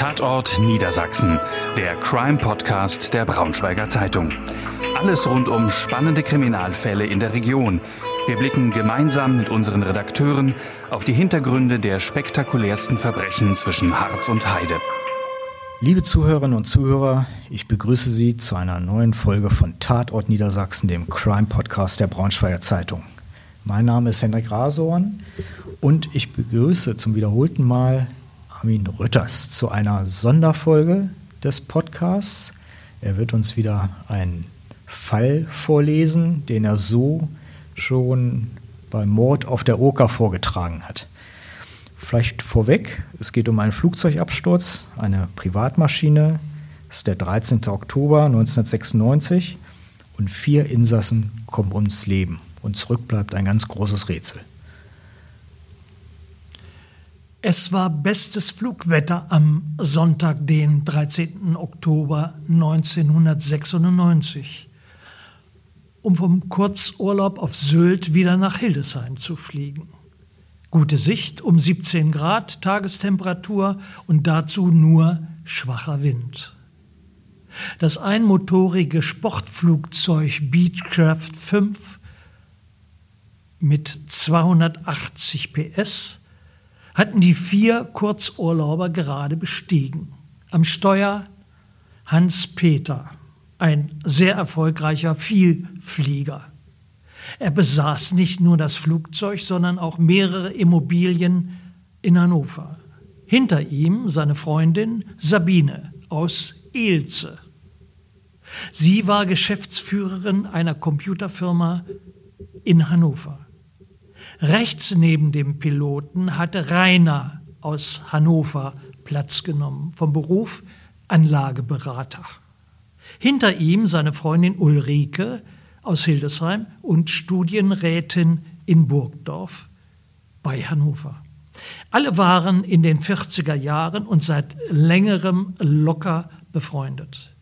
Tatort Niedersachsen, der Crime-Podcast der Braunschweiger Zeitung. Alles rund um spannende Kriminalfälle in der Region. Wir blicken gemeinsam mit unseren Redakteuren auf die Hintergründe der spektakulärsten Verbrechen zwischen Harz und Heide. Liebe Zuhörerinnen und Zuhörer, ich begrüße Sie zu einer neuen Folge von Tatort Niedersachsen, dem Crime-Podcast der Braunschweiger Zeitung. Mein Name ist Hendrik Rasorn und ich begrüße zum wiederholten Mal Armin Rütters zu einer Sonderfolge des Podcasts. Er wird uns wieder einen Fall vorlesen, den er so schon beim Mord auf der Oker vorgetragen hat. Vielleicht vorweg, es geht um einen Flugzeugabsturz, eine Privatmaschine. Es ist der 13. Oktober 1996 und vier Insassen kommen ums Leben. Und zurück bleibt ein ganz großes Rätsel. Es war bestes Flugwetter am Sonntag, den 13. Oktober 1996, um vom Kurzurlaub auf Sylt wieder nach Hildesheim zu fliegen. Gute Sicht um 17 Grad Tagestemperatur und dazu nur schwacher Wind. Das einmotorige Sportflugzeug Beechcraft 5 mit 280 PS hatten die vier Kurzurlauber gerade bestiegen. Am Steuer Hans Peter, ein sehr erfolgreicher Vielflieger. Er besaß nicht nur das Flugzeug, sondern auch mehrere Immobilien in Hannover. Hinter ihm seine Freundin Sabine aus Ilze. Sie war Geschäftsführerin einer Computerfirma in Hannover. Rechts neben dem Piloten hatte Rainer aus Hannover Platz genommen, vom Beruf Anlageberater. Hinter ihm seine Freundin Ulrike aus Hildesheim und Studienrätin in Burgdorf bei Hannover. Alle waren in den 40er Jahren und seit längerem locker befreundet.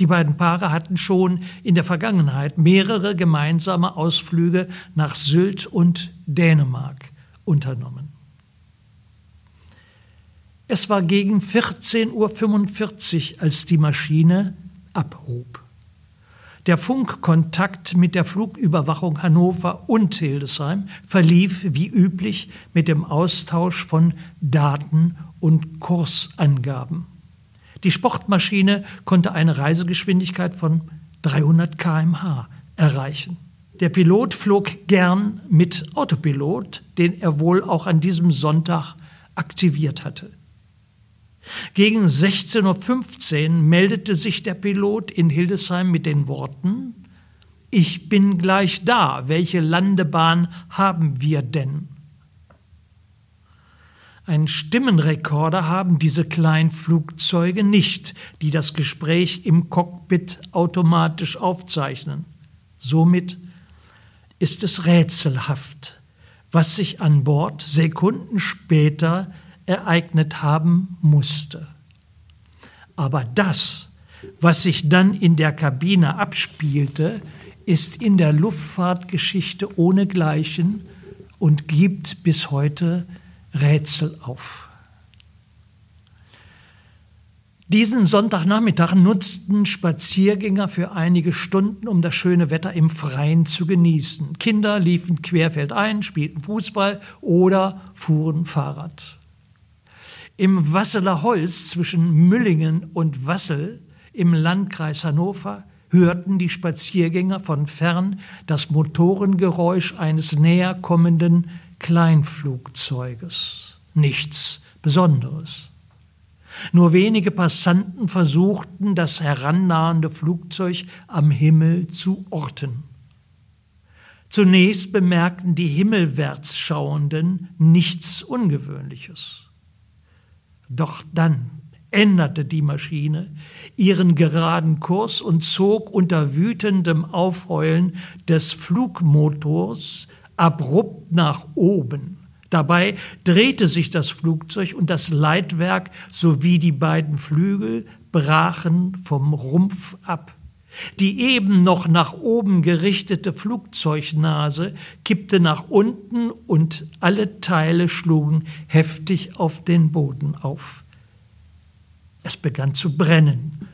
Die beiden Paare hatten schon in der Vergangenheit mehrere gemeinsame Ausflüge nach Sylt und Dänemark unternommen. Es war gegen 14.45 Uhr, als die Maschine abhob. Der Funkkontakt mit der Flugüberwachung Hannover und Hildesheim verlief wie üblich mit dem Austausch von Daten und Kursangaben. Die Sportmaschine konnte eine Reisegeschwindigkeit von 300 km/h erreichen. Der Pilot flog gern mit Autopilot, den er wohl auch an diesem Sonntag aktiviert hatte. Gegen 16.15 Uhr meldete sich der Pilot in Hildesheim mit den Worten Ich bin gleich da, welche Landebahn haben wir denn? Einen Stimmenrekorder haben diese kleinen Flugzeuge nicht, die das Gespräch im Cockpit automatisch aufzeichnen. Somit ist es rätselhaft, was sich an Bord Sekunden später ereignet haben musste. Aber das, was sich dann in der Kabine abspielte, ist in der Luftfahrtgeschichte ohnegleichen und gibt bis heute Rätsel auf. Diesen Sonntagnachmittag nutzten Spaziergänger für einige Stunden, um das schöne Wetter im Freien zu genießen. Kinder liefen querfeldein, spielten Fußball oder fuhren Fahrrad. Im Wasseler Holz zwischen Müllingen und Wassel im Landkreis Hannover hörten die Spaziergänger von fern das Motorengeräusch eines näher kommenden Kleinflugzeuges. Nichts Besonderes. Nur wenige Passanten versuchten, das herannahende Flugzeug am Himmel zu orten. Zunächst bemerkten die himmelwärts Schauenden nichts Ungewöhnliches. Doch dann änderte die Maschine ihren geraden Kurs und zog unter wütendem Aufheulen des Flugmotors abrupt nach oben. Dabei drehte sich das Flugzeug und das Leitwerk sowie die beiden Flügel brachen vom Rumpf ab. Die eben noch nach oben gerichtete Flugzeugnase kippte nach unten und alle Teile schlugen heftig auf den Boden auf. Es begann zu brennen.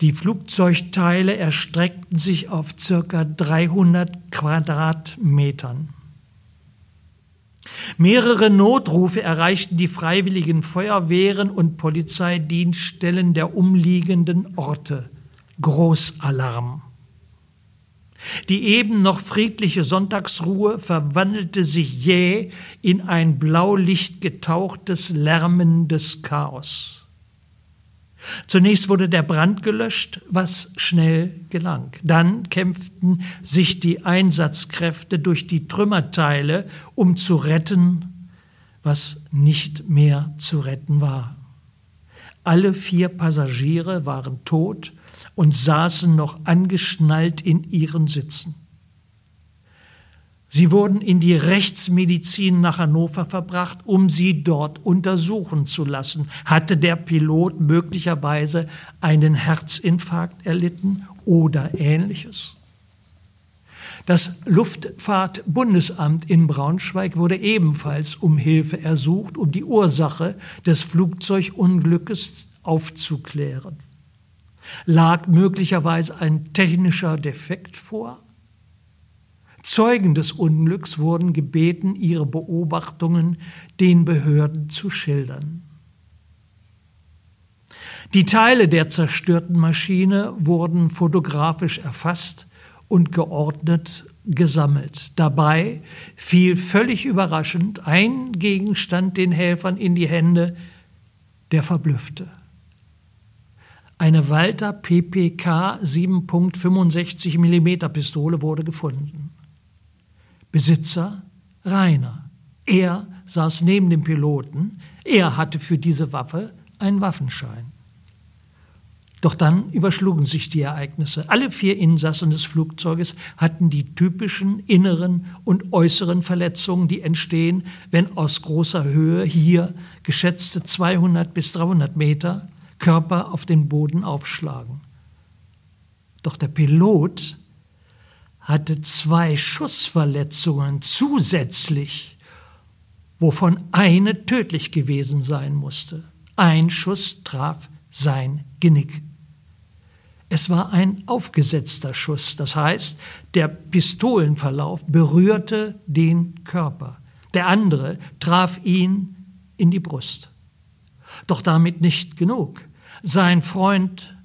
Die Flugzeugteile erstreckten sich auf circa 300 Quadratmetern. Mehrere Notrufe erreichten die freiwilligen Feuerwehren und Polizeidienststellen der umliegenden Orte. Großalarm. Die eben noch friedliche Sonntagsruhe verwandelte sich jäh in ein blaulicht getauchtes, lärmendes Chaos. Zunächst wurde der Brand gelöscht, was schnell gelang. Dann kämpften sich die Einsatzkräfte durch die Trümmerteile, um zu retten, was nicht mehr zu retten war. Alle vier Passagiere waren tot und saßen noch angeschnallt in ihren Sitzen. Sie wurden in die Rechtsmedizin nach Hannover verbracht, um sie dort untersuchen zu lassen. Hatte der Pilot möglicherweise einen Herzinfarkt erlitten oder ähnliches? Das Luftfahrtbundesamt in Braunschweig wurde ebenfalls um Hilfe ersucht, um die Ursache des Flugzeugunglückes aufzuklären. Lag möglicherweise ein technischer Defekt vor? Zeugen des Unglücks wurden gebeten, ihre Beobachtungen den Behörden zu schildern. Die Teile der zerstörten Maschine wurden fotografisch erfasst und geordnet gesammelt. Dabei fiel völlig überraschend ein Gegenstand den Helfern in die Hände, der verblüffte. Eine Walter PPK 7.65 mm Pistole wurde gefunden. Besitzer Rainer. Er saß neben dem Piloten. Er hatte für diese Waffe einen Waffenschein. Doch dann überschlugen sich die Ereignisse. Alle vier Insassen des Flugzeuges hatten die typischen inneren und äußeren Verletzungen, die entstehen, wenn aus großer Höhe hier geschätzte 200 bis 300 Meter Körper auf den Boden aufschlagen. Doch der Pilot hatte zwei Schussverletzungen zusätzlich, wovon eine tödlich gewesen sein musste. Ein Schuss traf sein Genick. Es war ein aufgesetzter Schuss, das heißt, der Pistolenverlauf berührte den Körper. Der andere traf ihn in die Brust. Doch damit nicht genug. Sein Freund,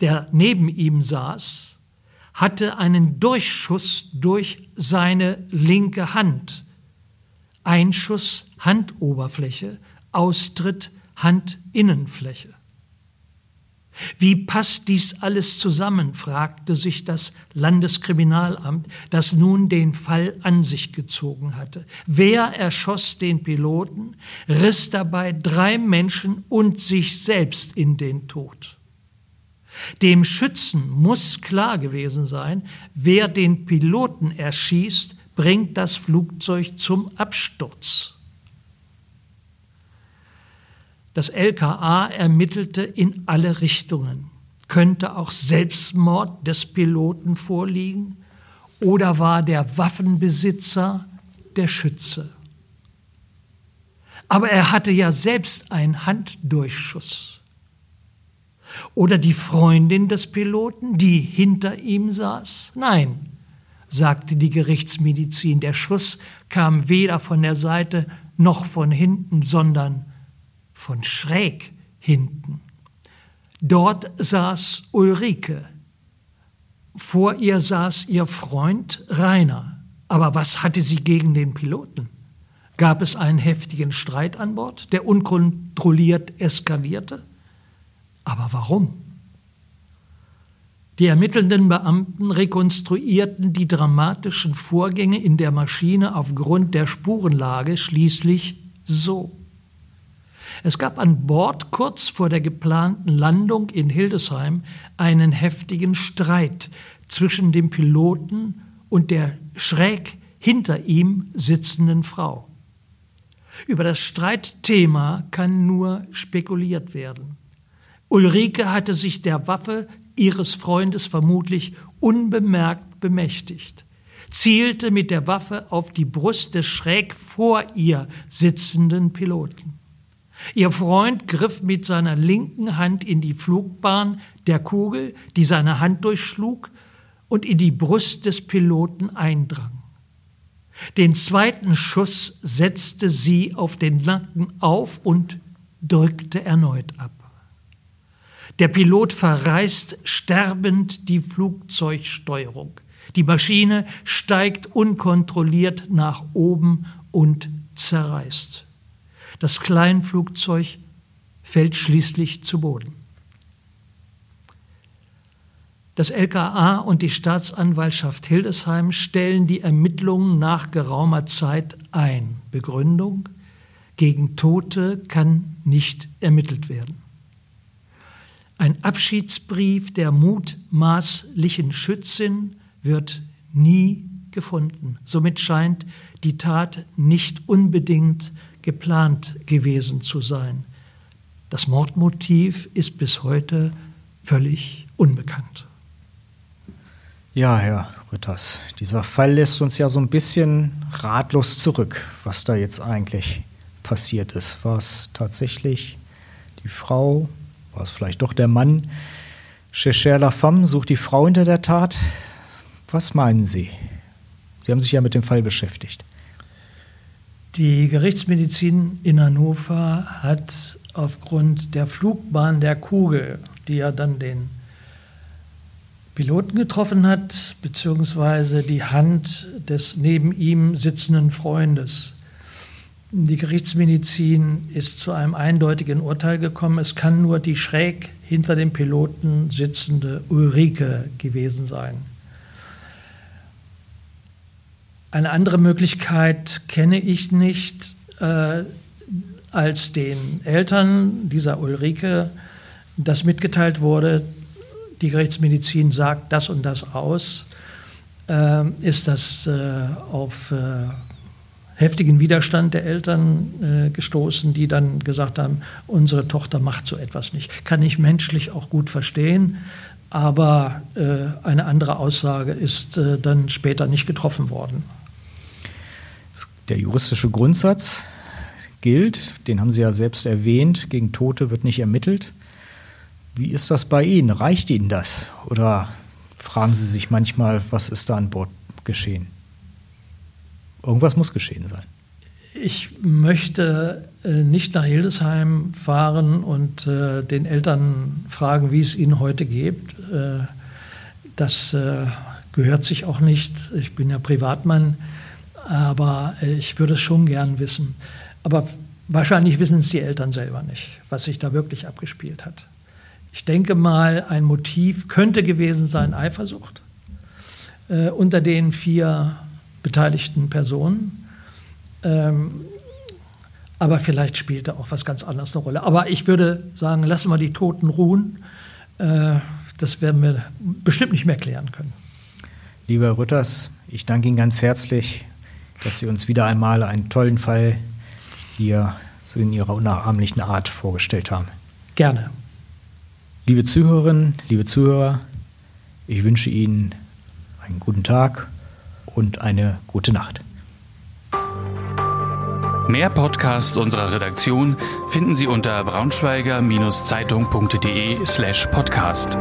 der neben ihm saß, hatte einen Durchschuss durch seine linke Hand. Einschuss Handoberfläche, Austritt Handinnenfläche. Wie passt dies alles zusammen, fragte sich das Landeskriminalamt, das nun den Fall an sich gezogen hatte. Wer erschoss den Piloten, riss dabei drei Menschen und sich selbst in den Tod? Dem Schützen muss klar gewesen sein, wer den Piloten erschießt, bringt das Flugzeug zum Absturz. Das LKA ermittelte in alle Richtungen. Könnte auch Selbstmord des Piloten vorliegen oder war der Waffenbesitzer der Schütze? Aber er hatte ja selbst einen Handdurchschuss. Oder die Freundin des Piloten, die hinter ihm saß? Nein, sagte die Gerichtsmedizin, der Schuss kam weder von der Seite noch von hinten, sondern von schräg hinten. Dort saß Ulrike. Vor ihr saß ihr Freund Rainer. Aber was hatte sie gegen den Piloten? Gab es einen heftigen Streit an Bord, der unkontrolliert eskalierte? Aber warum? Die ermittelnden Beamten rekonstruierten die dramatischen Vorgänge in der Maschine aufgrund der Spurenlage schließlich so. Es gab an Bord kurz vor der geplanten Landung in Hildesheim einen heftigen Streit zwischen dem Piloten und der schräg hinter ihm sitzenden Frau. Über das Streitthema kann nur spekuliert werden. Ulrike hatte sich der Waffe ihres Freundes vermutlich unbemerkt bemächtigt, zielte mit der Waffe auf die Brust des schräg vor ihr sitzenden Piloten. Ihr Freund griff mit seiner linken Hand in die Flugbahn der Kugel, die seine Hand durchschlug und in die Brust des Piloten eindrang. Den zweiten Schuss setzte sie auf den Nacken auf und drückte erneut ab. Der Pilot verreißt sterbend die Flugzeugsteuerung. Die Maschine steigt unkontrolliert nach oben und zerreißt. Das Kleinflugzeug fällt schließlich zu Boden. Das LKA und die Staatsanwaltschaft Hildesheim stellen die Ermittlungen nach geraumer Zeit ein. Begründung gegen Tote kann nicht ermittelt werden. Ein Abschiedsbrief der mutmaßlichen Schützin wird nie gefunden. Somit scheint die Tat nicht unbedingt geplant gewesen zu sein. Das Mordmotiv ist bis heute völlig unbekannt. Ja, Herr Rütters, dieser Fall lässt uns ja so ein bisschen ratlos zurück, was da jetzt eigentlich passiert ist. War es tatsächlich die Frau? War es vielleicht doch der Mann? Cher La Femme sucht die Frau hinter der Tat. Was meinen Sie? Sie haben sich ja mit dem Fall beschäftigt. Die Gerichtsmedizin in Hannover hat aufgrund der Flugbahn der Kugel, die ja dann den Piloten getroffen hat, beziehungsweise die Hand des neben ihm sitzenden Freundes. Die Gerichtsmedizin ist zu einem eindeutigen Urteil gekommen. Es kann nur die schräg hinter dem Piloten sitzende Ulrike gewesen sein. Eine andere Möglichkeit kenne ich nicht, äh, als den Eltern dieser Ulrike das mitgeteilt wurde, die Gerichtsmedizin sagt das und das aus, äh, ist das äh, auf äh, heftigen Widerstand der Eltern äh, gestoßen, die dann gesagt haben, unsere Tochter macht so etwas nicht. Kann ich menschlich auch gut verstehen, aber äh, eine andere Aussage ist äh, dann später nicht getroffen worden. Der juristische Grundsatz gilt, den haben Sie ja selbst erwähnt, gegen Tote wird nicht ermittelt. Wie ist das bei Ihnen? Reicht Ihnen das? Oder fragen Sie sich manchmal, was ist da an Bord geschehen? Irgendwas muss geschehen sein. Ich möchte äh, nicht nach Hildesheim fahren und äh, den Eltern fragen, wie es ihnen heute geht. Äh, das äh, gehört sich auch nicht. Ich bin ja Privatmann aber äh, ich würde es schon gern wissen. Aber wahrscheinlich wissen es die Eltern selber nicht, was sich da wirklich abgespielt hat. Ich denke mal, ein Motiv könnte gewesen sein Eifersucht äh, unter den vier beteiligten Personen. Ähm, aber vielleicht spielte auch was ganz anderes eine Rolle. Aber ich würde sagen, lassen wir die Toten ruhen. Äh, das werden wir bestimmt nicht mehr klären können. Lieber Rütters, ich danke Ihnen ganz herzlich dass Sie uns wieder einmal einen tollen Fall hier so in Ihrer unnachahmlichen Art vorgestellt haben. Gerne. Liebe Zuhörerinnen, liebe Zuhörer, ich wünsche Ihnen einen guten Tag und eine gute Nacht. Mehr Podcasts unserer Redaktion finden Sie unter braunschweiger-zeitung.de slash podcast.